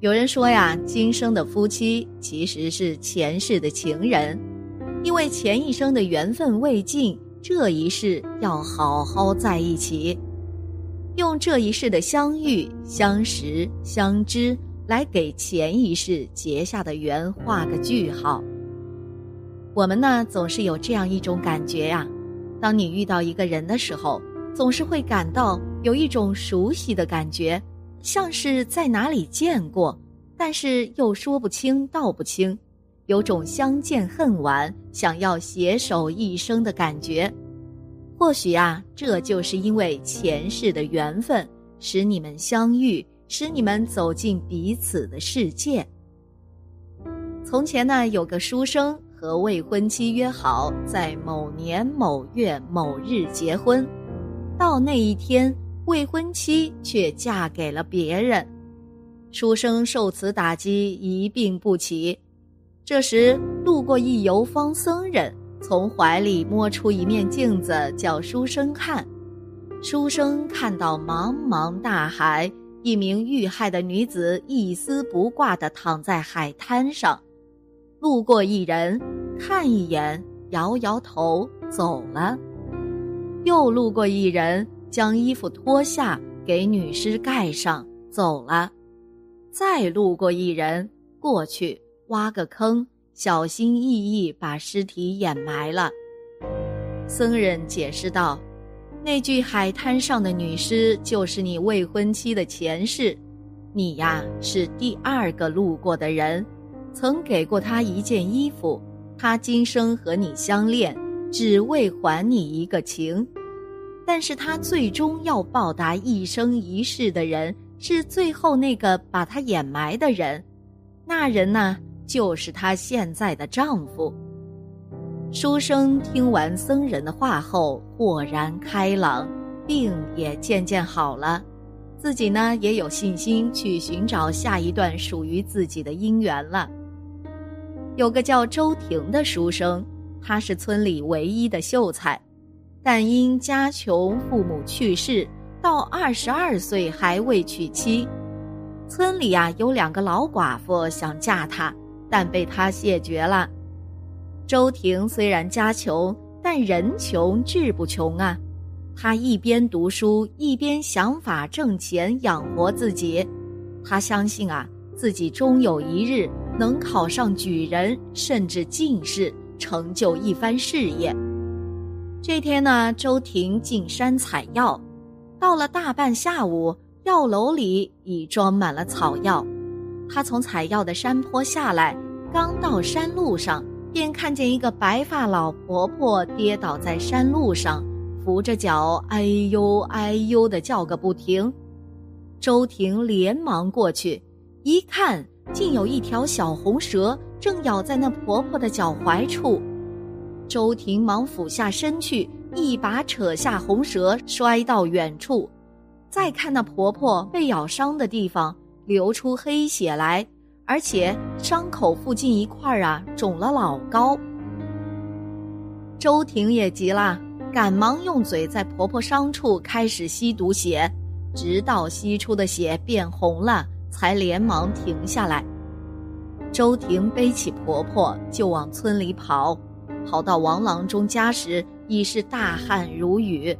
有人说呀，今生的夫妻其实是前世的情人，因为前一生的缘分未尽，这一世要好好在一起，用这一世的相遇、相识、相知来给前一世结下的缘画个句号。我们呢，总是有这样一种感觉呀，当你遇到一个人的时候，总是会感到有一种熟悉的感觉。像是在哪里见过，但是又说不清道不清，有种相见恨晚、想要携手一生的感觉。或许啊，这就是因为前世的缘分，使你们相遇，使你们走进彼此的世界。从前呢，有个书生和未婚妻约好在某年某月某日结婚，到那一天。未婚妻却嫁给了别人，书生受此打击，一病不起。这时，路过一游方僧人，从怀里摸出一面镜子，叫书生看。书生看到茫茫大海，一名遇害的女子一丝不挂地躺在海滩上。路过一人，看一眼，摇摇头，走了。又路过一人。将衣服脱下，给女尸盖上，走了。再路过一人，过去挖个坑，小心翼翼把尸体掩埋了。僧人解释道：“那具海滩上的女尸就是你未婚妻的前世，你呀是第二个路过的人，曾给过她一件衣服，她今生和你相恋，只为还你一个情。”但是他最终要报答一生一世的人，是最后那个把他掩埋的人，那人呢，就是她现在的丈夫。书生听完僧人的话后，豁然开朗，病也渐渐好了，自己呢也有信心去寻找下一段属于自己的姻缘了。有个叫周婷的书生，他是村里唯一的秀才。但因家穷，父母去世，到二十二岁还未娶妻。村里啊有两个老寡妇想嫁他，但被他谢绝了。周婷虽然家穷，但人穷志不穷啊。他一边读书，一边想法挣钱养活自己。他相信啊，自己终有一日能考上举人，甚至进士，成就一番事业。这天呢，周婷进山采药，到了大半下午，药楼里已装满了草药。她从采药的山坡下来，刚到山路上，便看见一个白发老婆婆跌倒在山路上，扶着脚，哎呦哎呦的叫个不停。周婷连忙过去，一看，竟有一条小红蛇正咬在那婆婆的脚踝处。周婷忙俯下身去，一把扯下红蛇，摔到远处。再看那婆婆被咬伤的地方，流出黑血来，而且伤口附近一块儿啊肿了老高。周婷也急了，赶忙用嘴在婆婆伤处开始吸毒血，直到吸出的血变红了，才连忙停下来。周婷背起婆婆就往村里跑。跑到王郎中家时，已是大汗如雨。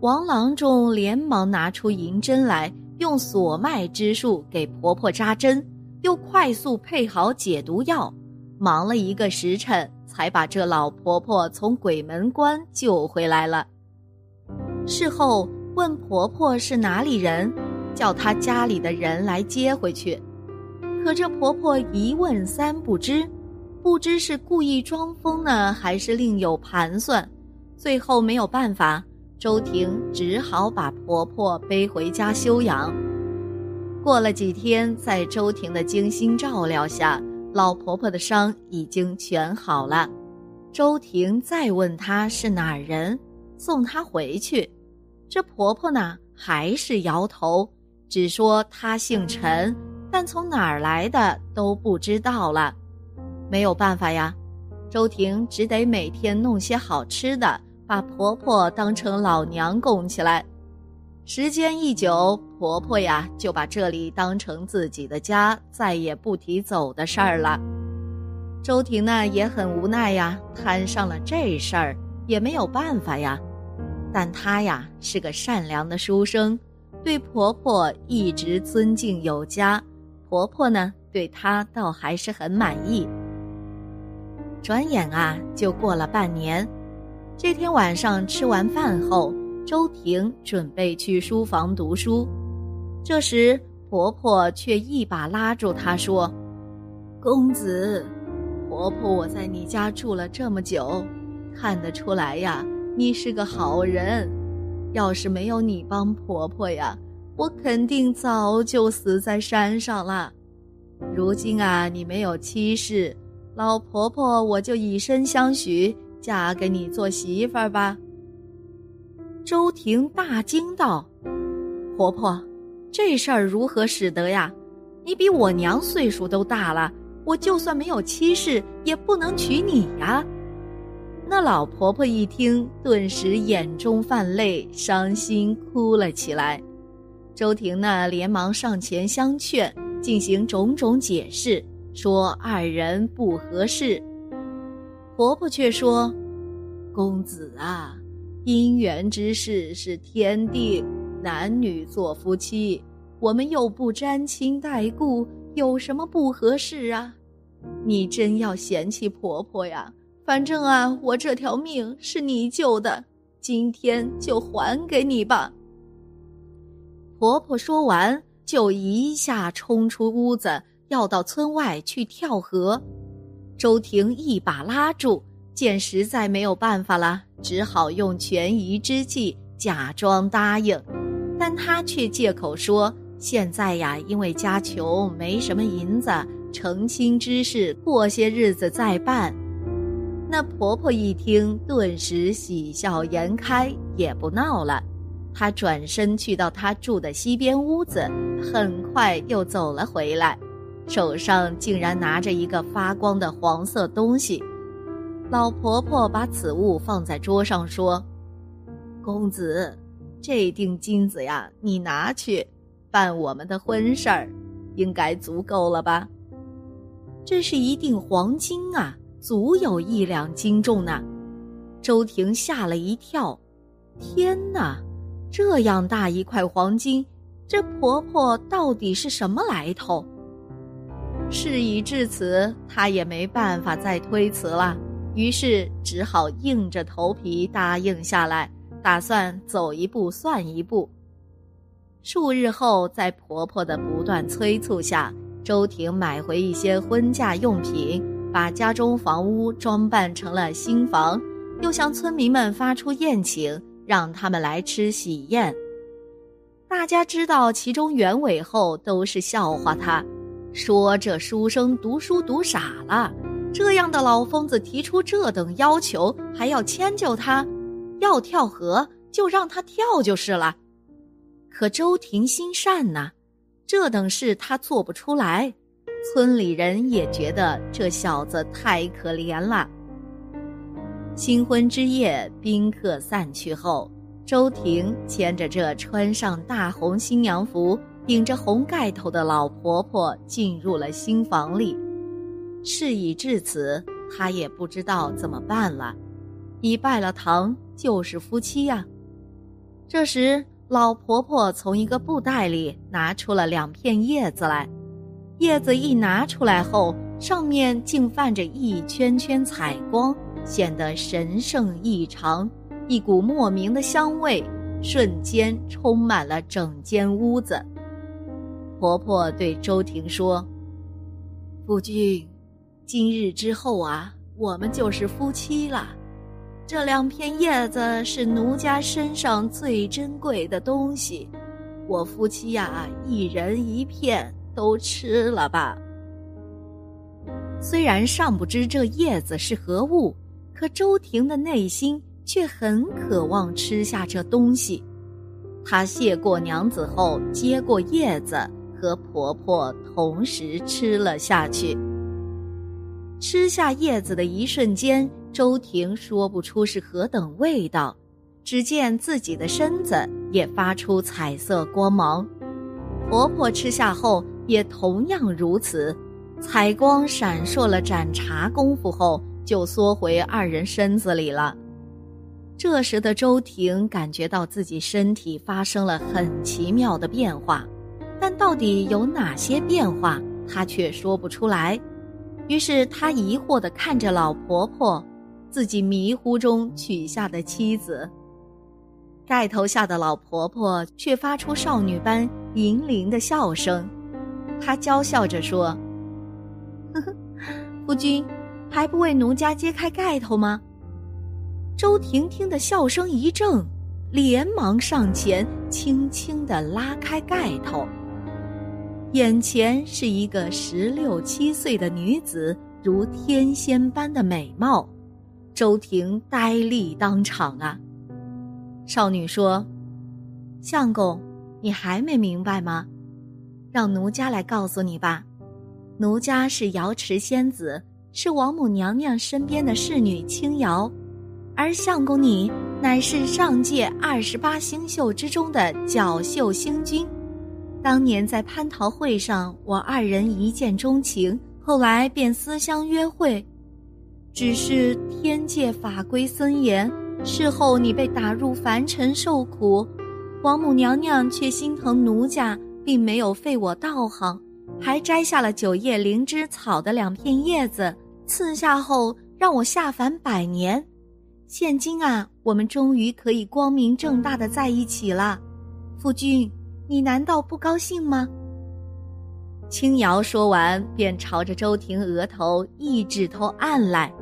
王郎中连忙拿出银针来，用锁脉之术给婆婆扎针，又快速配好解毒药，忙了一个时辰，才把这老婆婆从鬼门关救回来了。事后问婆婆是哪里人，叫她家里的人来接回去，可这婆婆一问三不知。不知是故意装疯呢，还是另有盘算，最后没有办法，周婷只好把婆婆背回家休养。过了几天，在周婷的精心照料下，老婆婆的伤已经全好了。周婷再问她是哪人，送她回去，这婆婆呢还是摇头，只说她姓陈，但从哪儿来的都不知道了。没有办法呀，周婷只得每天弄些好吃的，把婆婆当成老娘供起来。时间一久，婆婆呀就把这里当成自己的家，再也不提走的事儿了。周婷呢也很无奈呀，摊上了这事儿也没有办法呀。但她呀是个善良的书生，对婆婆一直尊敬有加，婆婆呢对她倒还是很满意。转眼啊就过了半年，这天晚上吃完饭后，周婷准备去书房读书，这时婆婆却一把拉住她说：“公子。”婆婆，我在你家住了这么久，看得出来呀，你是个好人。要是没有你帮婆婆呀，我肯定早就死在山上了。如今啊，你没有妻室，老婆婆我就以身相许，嫁给你做媳妇儿吧。周婷大惊道：“婆婆，这事儿如何使得呀？你比我娘岁数都大了。”我就算没有妻室，也不能娶你呀！那老婆婆一听，顿时眼中泛泪，伤心哭了起来。周婷呢，连忙上前相劝，进行种种解释，说二人不合适。婆婆却说：“公子啊，姻缘之事是天定，男女做夫妻，我们又不沾亲带故。”有什么不合适啊？你真要嫌弃婆婆呀？反正啊，我这条命是你救的，今天就还给你吧。婆婆说完，就一下冲出屋子，要到村外去跳河。周婷一把拉住，见实在没有办法了，只好用权宜之计，假装答应，但她却借口说。现在呀，因为家穷，没什么银子，成亲之事过些日子再办。那婆婆一听，顿时喜笑颜开，也不闹了。她转身去到她住的西边屋子，很快又走了回来，手上竟然拿着一个发光的黄色东西。老婆婆把此物放在桌上，说：“公子，这锭金子呀，你拿去。”办我们的婚事儿，应该足够了吧？这是一锭黄金啊，足有一两斤重呢。周婷吓了一跳，天哪，这样大一块黄金，这婆婆到底是什么来头？事已至此，她也没办法再推辞了，于是只好硬着头皮答应下来，打算走一步算一步。数日后，在婆婆的不断催促下，周婷买回一些婚嫁用品，把家中房屋装扮成了新房，又向村民们发出宴请，让他们来吃喜宴。大家知道其中原委后，都是笑话他，说这书生读书读傻了，这样的老疯子提出这等要求，还要迁就他，要跳河就让他跳就是了。可周婷心善呐，这等事她做不出来。村里人也觉得这小子太可怜了。新婚之夜，宾客散去后，周婷牵着这穿上大红新娘服、顶着红盖头的老婆婆进入了新房里。事已至此，她也不知道怎么办了。已拜了堂，就是夫妻呀。这时。老婆婆从一个布袋里拿出了两片叶子来，叶子一拿出来后，上面竟泛着一圈圈彩光，显得神圣异常。一股莫名的香味瞬间充满了整间屋子。婆婆对周婷说：“夫君，今日之后啊，我们就是夫妻了。”这两片叶子是奴家身上最珍贵的东西，我夫妻呀，一人一片，都吃了吧。虽然尚不知这叶子是何物，可周婷的内心却很渴望吃下这东西。她谢过娘子后，接过叶子，和婆婆同时吃了下去。吃下叶子的一瞬间。周婷说不出是何等味道，只见自己的身子也发出彩色光芒。婆婆吃下后也同样如此，彩光闪烁了盏茶功夫后，就缩回二人身子里了。这时的周婷感觉到自己身体发生了很奇妙的变化，但到底有哪些变化，她却说不出来。于是她疑惑地看着老婆婆，自己迷糊中娶下的妻子。盖头下的老婆婆却发出少女般银铃的笑声，她娇笑着说：“呵呵，夫君，还不为奴家揭开盖头吗？”周婷婷的笑声一怔，连忙上前，轻轻地拉开盖头。眼前是一个十六七岁的女子，如天仙般的美貌。周婷呆立当场啊！少女说：“相公，你还没明白吗？让奴家来告诉你吧。奴家是瑶池仙子，是王母娘娘身边的侍女青瑶。”而相公你乃是上界二十八星宿之中的角宿星君，当年在蟠桃会上，我二人一见钟情，后来便私相约会。只是天界法规森严，事后你被打入凡尘受苦，王母娘娘却心疼奴家，并没有废我道行，还摘下了九叶灵芝草的两片叶子赐下后，让我下凡百年。现今啊，我们终于可以光明正大的在一起了，夫君，你难道不高兴吗？青瑶说完，便朝着周婷额头一指头按来，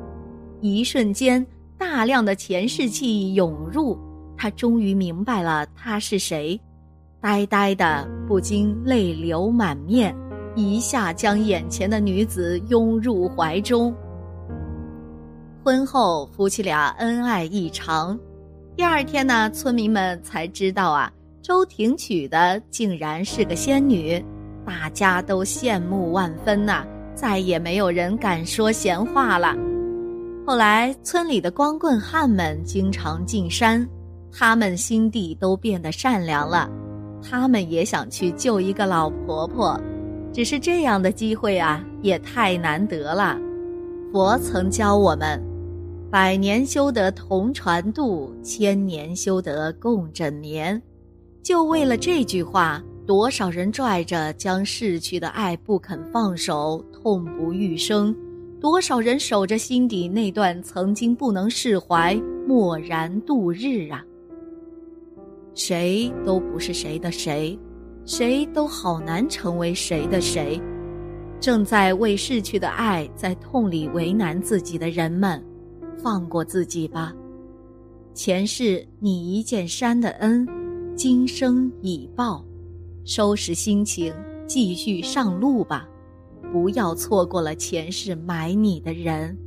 一瞬间，大量的前世气涌入，他终于明白了他是谁，呆呆的，不禁泪流满面，一下将眼前的女子拥入怀中。婚后，夫妻俩恩爱异常。第二天呢，村民们才知道啊，周婷娶的竟然是个仙女，大家都羡慕万分呐，再也没有人敢说闲话了。后来，村里的光棍汉们经常进山，他们心地都变得善良了，他们也想去救一个老婆婆，只是这样的机会啊，也太难得了。佛曾教我们。百年修得同船渡，千年修得共枕眠。就为了这句话，多少人拽着将逝去的爱不肯放手，痛不欲生；多少人守着心底那段曾经不能释怀，默然度日啊！谁都不是谁的谁，谁都好难成为谁的谁。正在为逝去的爱在痛里为难自己的人们。放过自己吧，前世你一件山的恩，今生已报，收拾心情，继续上路吧，不要错过了前世埋你的人。